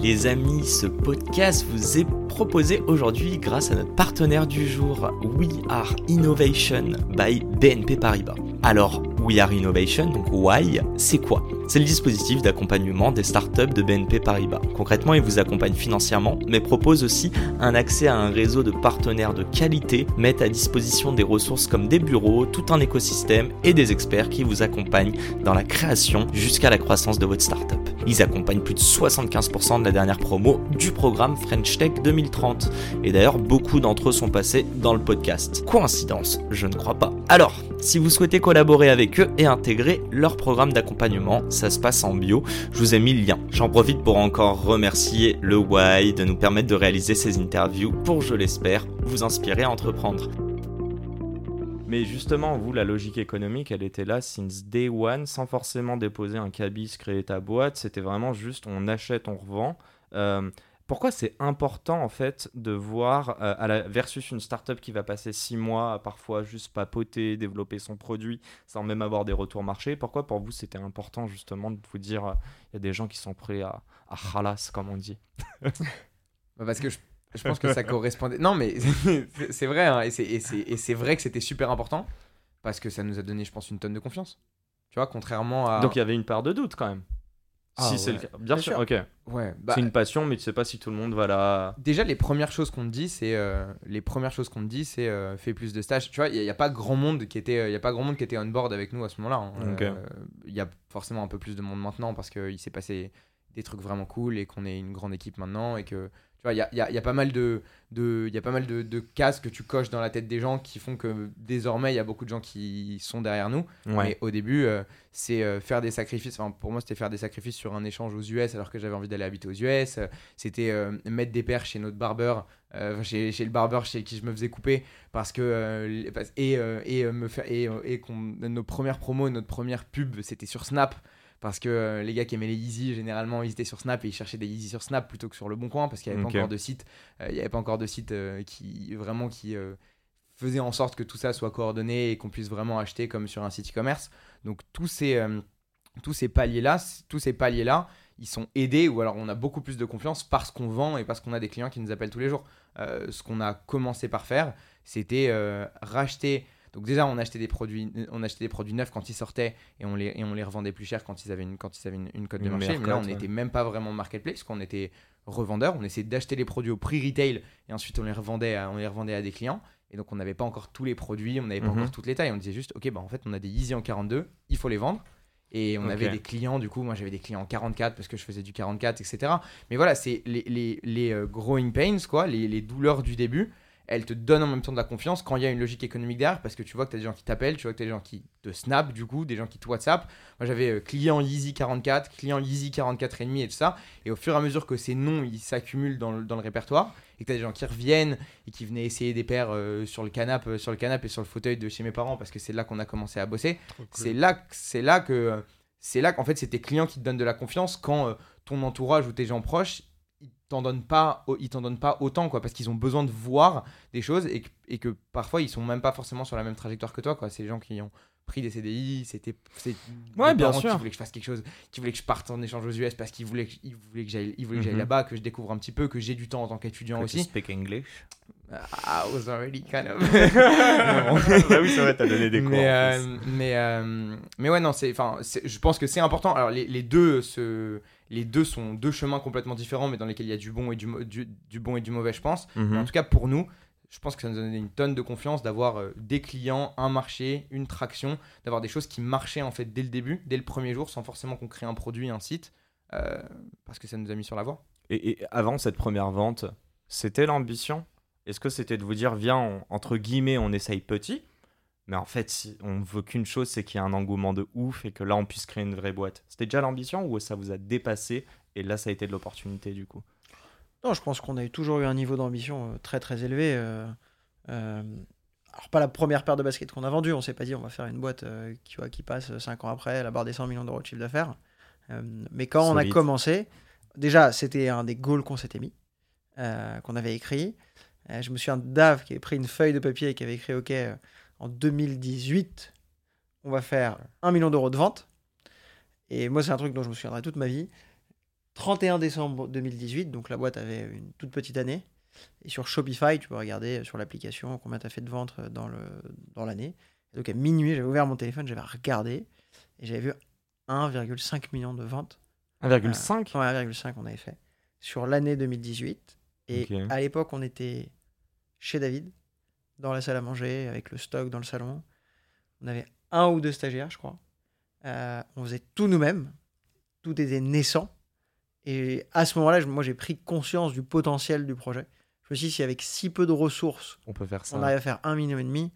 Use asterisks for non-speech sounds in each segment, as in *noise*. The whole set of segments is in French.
Les amis, ce podcast vous est proposé aujourd'hui grâce à notre partenaire du jour, We Are Innovation by BNP Paribas. Alors, We Are Innovation, donc Why, c'est quoi? C'est le dispositif d'accompagnement des startups de BNP Paribas. Concrètement, il vous accompagne financièrement, mais propose aussi un accès à un réseau de partenaires de qualité, met à disposition des ressources comme des bureaux, tout un écosystème et des experts qui vous accompagnent dans la création jusqu'à la croissance de votre startup. Ils accompagnent plus de 75% de la dernière promo du programme French Tech 2030. Et d'ailleurs, beaucoup d'entre eux sont passés dans le podcast. Coïncidence Je ne crois pas. Alors, si vous souhaitez collaborer avec eux et intégrer leur programme d'accompagnement, ça se passe en bio. Je vous ai mis le lien. J'en profite pour encore remercier le Why de nous permettre de réaliser ces interviews pour, je l'espère, vous inspirer à entreprendre. Mais justement, vous, la logique économique, elle était là since day one, sans forcément déposer un cabis, créer ta boîte. C'était vraiment juste on achète, on revend. Euh, pourquoi c'est important en fait de voir euh, à la, versus une startup qui va passer six mois à parfois juste papoter, développer son produit sans même avoir des retours marchés Pourquoi pour vous c'était important justement de vous dire il y a des gens qui sont prêts à, à halas comme on dit? *laughs* Bah, Parce que je, je pense que ça correspondait. Non, mais *laughs* c'est vrai, hein, et c'est- vrai que c'était super important parce que ça nous a donné, je pense, une tonne de confiance. Tu vois, contrairement à. Donc il y avait une part de doute quand même. Ah, si c'est le cas. Bien Bien sûr, sûr. ok. ouais, bah, c'est une passion, mais tu sais pas si tout le monde va la. déjà les premières choses qu'on te dit, c'est euh, les premières choses qu'on te dit, c'est euh, fais plus de stages. Tu vois, il y, a pas grand monde qui était, euh, il y a pas grand monde qui était on board avec nous à ce moment-là. hein. Euh, Il y a forcément un peu plus de monde maintenant parce qu'il s'est passé des trucs vraiment cool et qu'on est une grande équipe maintenant et que tu vois, il y a, il y a- il y a pas mal de, de, il y a pas mal de, de cases que tu coches dans la tête des gens qui font que désormais il y a beaucoup de gens qui sont derrière nous. Ouais. Mais au début, euh, c'est euh, faire des sacrifices. Enfin, pour moi, c'était faire des sacrifices sur un échange aux US alors que j'avais envie d'aller habiter aux US. Euh, C'était euh, mettre des paires chez notre barbeur, chez, chez le barbeur chez qui je me faisais couper. Parce que, et et, me faire, et, et nos premières promos, notre première pub, c'était sur Snap. Parce que euh, les gars qui aimaient les Yeezy, généralement, ils étaient sur Snap et ils cherchaient des Yeezy sur Snap plutôt que sur le Bon Coin parce qu'il n'y avait Ok. pas encore de site. euh, il n'y avait pas encore de site euh, qui vraiment qui euh, faisait en sorte que tout ça soit coordonné et qu'on puisse vraiment acheter comme sur un site e-commerce. Donc tous ces, tous ces paliers-là, tous ces paliers-là, ils sont aidés ou alors on a beaucoup plus de confiance parce qu'on vend et parce qu'on a des clients qui nous appellent tous les jours. Ce qu'on a commencé par faire, c'était racheter. Donc déjà, on achetait des produits, on achetait des produits neufs quand ils sortaient et on les, et on les revendait plus cher quand ils avaient une, quand ils avaient une, une cote de marché. Mais là, on ouais. n'était même pas vraiment marketplace, qu'on était revendeur. On essayait d'acheter les produits au prix retail et ensuite on les revendait à, on les revendait à des clients. Et donc on n'avait pas encore tous les produits, on n'avait pas Mhm. encore toutes les tailles. On disait juste, ok, bah en fait on a des Yeezy en 42, il faut les vendre. Et on avait des clients, du coup, moi j'avais des clients en 44 parce que je faisais du 44, etc. Mais voilà, c'est les, les, les euh, growing pains, quoi, les, les douleurs du début. Elles te donnent en même temps de la confiance quand il y a une logique économique derrière parce que tu vois que tu as des gens qui t'appellent, tu vois que tu as des gens qui te snap, du coup, des gens qui te WhatsApp. Moi j'avais euh, client Yeezy 44, client Yeezy 44 et demi et tout ça. Et au fur et à mesure que ces noms ils s'accumulent dans le, dans le répertoire et que tu as des gens qui reviennent et qui venaient essayer des paires euh, sur le canapé euh, sur le canapé et sur le fauteuil de chez mes parents parce que c'est là qu'on a commencé à bosser. C'est là, c'est là que, c'est là qu'en fait, c'est tes clients qui te donnent de la confiance quand ton entourage ou tes gens proches, t'en donnent pas, ils t'en donnent pas autant, quoi, parce qu'ils ont besoin de voir des choses et que, et que parfois ils sont même pas forcément sur la même trajectoire que toi, quoi. C'est les gens qui ont pris des CDI, c'était, c'est Ouais, bien sûr. qui voulaient que je fasse quelque chose, qui voulaient que je parte en échange aux US parce qu'ils voulaient, que- ils voulaient que j'aille, ils voulaient que j'aille Mhm. là-bas, que je découvre un petit peu, que j'ai du temps en tant qu'étudiant Que tu aussi. speak English. I was already kind of. *laughs* *laughs* bah oui, c'est vrai, t'as donné des cours. mais, euh, mais, euh, mais ouais, non, c'est, je pense que c'est important. Alors, les, les deux, se, les deux sont deux chemins complètement différents, mais dans lesquels il y a du bon et du, du, du bon et du mauvais, je pense. Mais en tout cas, pour nous, je pense que ça nous a donné une tonne de confiance d'avoir euh, des clients, un marché, une traction, d'avoir des choses qui marchaient en fait dès le début, dès le premier jour, sans forcément qu'on crée un produit, un site, euh, parce que ça nous a mis sur la voie. Et, avant cette première vente, c'était l'ambition? Est-ce que c'était de vous dire, viens, entre guillemets, on essaye petit mais en fait, si on veut qu'une chose, c'est qu'il y ait un engouement de ouf et que là, on puisse créer une vraie boîte? C'était déjà l'ambition ou ça vous a dépassé et là ça a été de l'opportunité du coup? Non, je pense qu'on a toujours eu un niveau d'ambition euh, très très élevé. euh, euh, alors, pas la première paire de baskets qu'on a vendue, on s'est pas dit on va faire une boîte qui, passe 5 ans après la barre des 100 millions d'euros de chiffre d'affaires. Mais quand on a commencé, déjà c'était un des goals qu'on s'était mis, qu'on avait écrit. Je me souviens de Dave qui avait pris une feuille de papier et qui avait écrit OK, en 2018, on va faire 1 million d'euros de vente. Et moi, c'est un truc dont je me souviendrai toute ma vie. 31 décembre 2018, donc la boîte avait une toute petite année. Et sur Shopify, tu peux regarder sur l'application combien tu as fait de ventes dans le dans l'année. Donc à minuit, j'avais ouvert mon téléphone, j'avais regardé et j'avais vu 1,5 million de ventes. 1,5 Ouais, 1,5 on avait fait sur l'année 2018. Et à l'époque, on était chez David, dans la salle à manger, avec le stock dans le salon. On avait un ou deux stagiaires, je crois. Euh, on faisait tout nous-mêmes. Tout était naissant. Et à ce moment-là, moi, j'ai pris conscience du potentiel du projet. Je me suis dit, si avec si peu de ressources, on peut faire ça on arrive à faire un million et demi,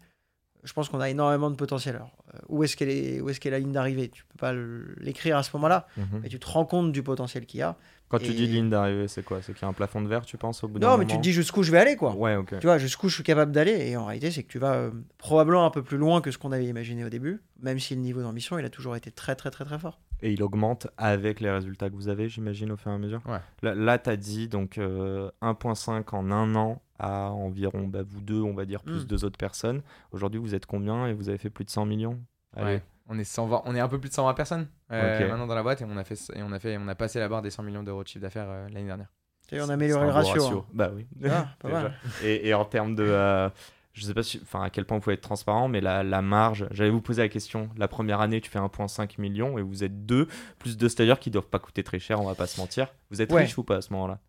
je pense qu'on a énormément de potentiel. Alors, euh, où est-ce qu'elle est, où est-ce qu'est la ligne d'arrivée Tu peux pas l'écrire à ce moment-là, Mhm. mais tu te rends compte du potentiel qu'il y a. quand tu dis ligne d'arrivée c'est quoi? C'est qu'il y a un plafond de verre tu penses au bout d'un Non, moment mais tu te dis jusqu'où je vais aller, quoi. ouais ok Tu vois, jusqu'où je suis capable d'aller. Et en réalité, c'est que tu vas euh, probablement un peu plus loin que ce qu'on avait imaginé au début, même si le niveau d'ambition, il a toujours été très, très, très, très fort. Et il augmente avec les résultats que vous avez, j'imagine, au fur et à mesure. Ouais. Là, là tu as dit donc euh, 1.5 en un an à environ bah, vous deux, on va dire, plus Mm. deux autres personnes. Aujourd'hui, vous êtes combien et vous avez fait plus de 100 millions? Allez. Ouais. On est 120, on est un peu plus de 120 personnes euh, Ok. maintenant dans la boîte et on a fait et on a fait on a passé la barre des 100 millions d'euros de chiffre d'affaires euh, l'année dernière. Sais, on a amélioré le beau ratio. hein. Bah oui. Ah, pas *laughs* Déjà. mal. Et, et en termes de. euh, je sais pas si, enfin, à quel point vous pouvez être transparent, mais la, la marge, j'allais vous poser la question. La première année, tu fais 1,5 million et vous êtes deux, plus deux stagiaires qui doivent pas coûter très cher, on va pas se mentir. Vous êtes Ouais. riche ou pas à ce moment-là?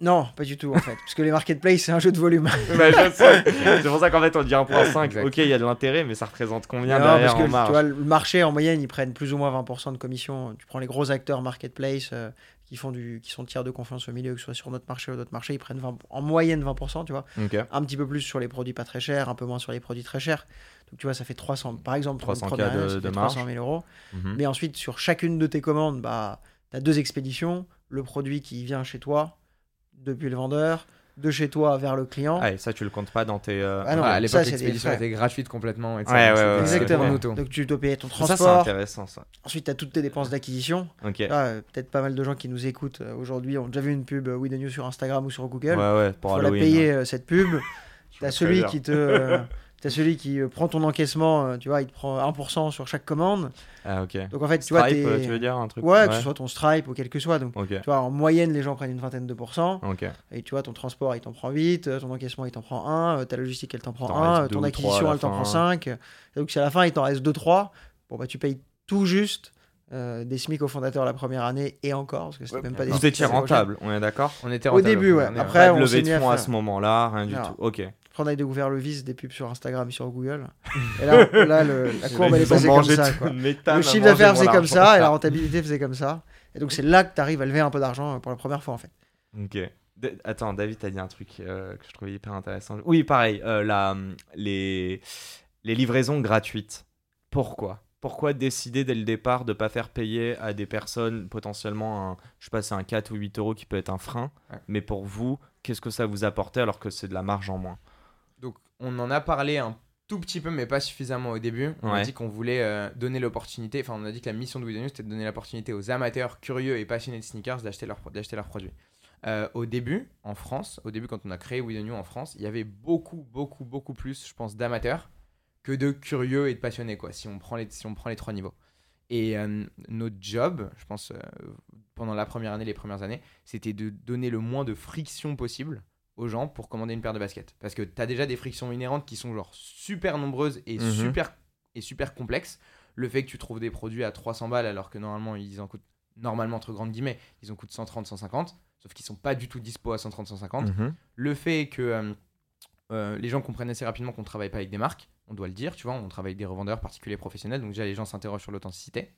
Non, pas du tout, en fait. Parce que les marketplaces, c'est un jeu de volume. *laughs* Bah, je sais. C'est pour ça qu'en fait, on dit 1,5. Exact. Ok, il y a de l'intérêt, mais ça représente combien Non, derrière parce que en marge tu vois, le marché en moyenne, ils prennent plus ou moins 20% de commission. Tu prends les gros acteurs marketplace euh, qui font du, qui sont tiers de confiance au milieu, que ce soit sur notre marché ou d'autres marchés, ils prennent 20 en moyenne 20%, tu vois. Un petit peu plus sur les produits pas très chers, un peu moins sur les produits très chers. Donc tu vois, ça fait 300, par exemple, pour une 300K première année, de- ça de. 300 000 euros. Mhm. Mais ensuite, sur chacune de tes commandes, bah, tu as deux expéditions. Le produit qui vient chez toi, depuis le vendeur, de chez toi vers le client. Ah, et ça, tu le comptes pas dans tes. euh, Ah non, Ouais, à l'époque l'expédition était gratuite complètement et Ouais, ouais, ouais, Exactement. Donc tu dois payer ton Ça, c'est transport. intéressant, ça. Ensuite, tu as toutes tes dépenses d'acquisition. Euh, Peut-être pas mal de gens qui nous écoutent euh, aujourd'hui ont déjà vu une pub euh, We The News sur Instagram ou sur Ouais, Google. ouais, pour faut la payer hein. euh, cette pub. *laughs* T'as vois celui qui te, euh, *laughs* t'as celui qui euh, prend ton encaissement. euh, tu vois, il te prend 1% sur chaque commande. Ah, ok. Donc en fait, tu vois, Stripe, tu veux dire un truc ouais, que ce soit ton Stripe ou quel que soit. Donc Ok. tu vois, en moyenne, les gens prennent une vingtaine de pourcents. Ok. Et tu vois, ton transport, il t'en prend 8, euh, ton encaissement, il t'en prend 1, euh, ta logistique, elle t'en prend T'en 1, restes deux ton acquisition, elle t'en prend 5. Et donc, si à la fin, il t'en reste 2-3, bon, bah, tu payes tout juste euh, des SMIC au fondateur la première année et encore, parce que c'était Ouais, même pas des Vous SMIC étiez rentable, on est d'accord? On était Au rentable début, la ouais. Après, de on levée s'est de à fonds à ce moment-là, rien du Non. tout. Ok. On a découvert le vice des pubs sur Instagram et sur Google. *laughs* Et là, là, le- la courbe, elle est passée comme ça. quoi. le chiffre d'affaires faisait comme ça et la rentabilité faisait comme ça. Et donc, c'est là que tu arrives à lever un peu d'argent euh, pour la première fois, en fait. Ok. Attends, David, t'as dit un truc euh, que je trouvais hyper intéressant. Oui, pareil, euh, la, les, les livraisons gratuites. Pourquoi? Pourquoi décider dès le départ de ne pas faire payer à des personnes potentiellement, un, je sais pas, c'est un 4 ou 8 euros qui peut être un frein, Ouais. mais pour vous, qu'est-ce que ça vous apportait alors que c'est de la marge en moins? Donc on en a parlé un tout petit peu, mais pas suffisamment au début. On Ouais. a dit qu'on voulait euh, donner l'opportunité, enfin on a dit que la mission de We The News c'était de donner l'opportunité aux amateurs curieux et passionnés de sneakers d'acheter leurs leurs produits. Euh, au début, en France, au début quand on a créé We The News en France, il y avait beaucoup, beaucoup, beaucoup plus, je pense, d'amateurs que de curieux et de passionnés, quoi, si on prend les, si on prend les trois niveaux. Et euh, notre job, je pense, pendant la première année, les premières années, c'était de donner le moins de friction possible aux gens pour commander une paire de baskets. Parce que tu as déjà des frictions inhérentes qui sont genre super nombreuses et, Mhm. super, et super complexes. Le fait que tu trouves des produits à 300 balles alors que normalement ils en coûtent, normalement entre grandes guillemets, ils en coûtent 130, 150, sauf qu'ils sont pas du tout dispo à 130, 150. Mhm. Le fait que euh, euh, les gens comprennent assez rapidement qu'on ne travaille pas avec des marques, on doit le dire, tu vois, on travaille avec des revendeurs particuliers professionnels, donc déjà les gens s'interrogent sur l'authenticité.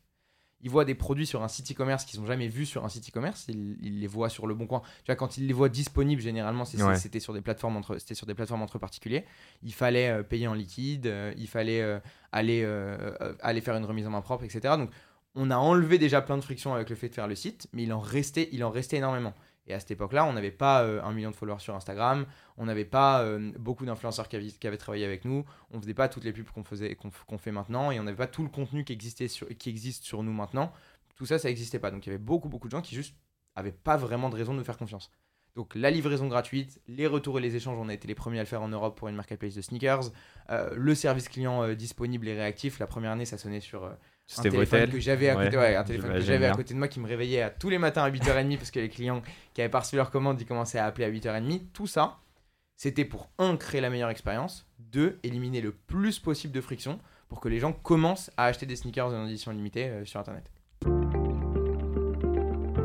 Ils voient des produits sur un site e-commerce qu'ils n'ont jamais vus sur un site e-commerce, ils, ils les voient sur le bon coin. Tu vois, quand ils les voient disponibles, généralement, Ouais. c'était sur des plateformes entre, c'était sur des plateformes entre particuliers. Il fallait euh, payer en liquide, euh, il fallait euh, aller, aller faire une remise en main propre, etc. Donc on a enlevé déjà plein de frictions avec le fait de faire le site, mais il en restait, il en restait énormément. Et à cette époque-là, on n'avait pas euh, un million de followers sur Instagram, on n'avait pas euh, beaucoup d'influenceurs qui, avaient- travaillé avec nous, on faisait pas toutes les pubs qu'on fait maintenant, et on n'avait pas tout le contenu qui existait sur, qui existe sur nous maintenant. Tout ça, ça n'existait pas. Donc il y avait beaucoup, beaucoup de gens qui juste avaient pas vraiment de raison de nous faire confiance. Donc la livraison gratuite, les retours et les échanges, on a été les premiers à le faire en Europe pour une marketplace de sneakers. Euh, le service client disponible et réactif. La première année, ça sonnait sur un C'était téléphone Votel. que j'avais à Ouais, côté, ouais, un téléphone que j'avais à côté de moi qui me réveillait à tous les matins à 8h30 parce que les clients qui avaient pas reçu leur commande, ils commençaient à appeler à 8h30. Tout ça, c'était pour un créer la meilleure expérience, deux éliminer le plus possible de friction pour que les gens commencent à acheter des sneakers en édition limitée euh, sur internet.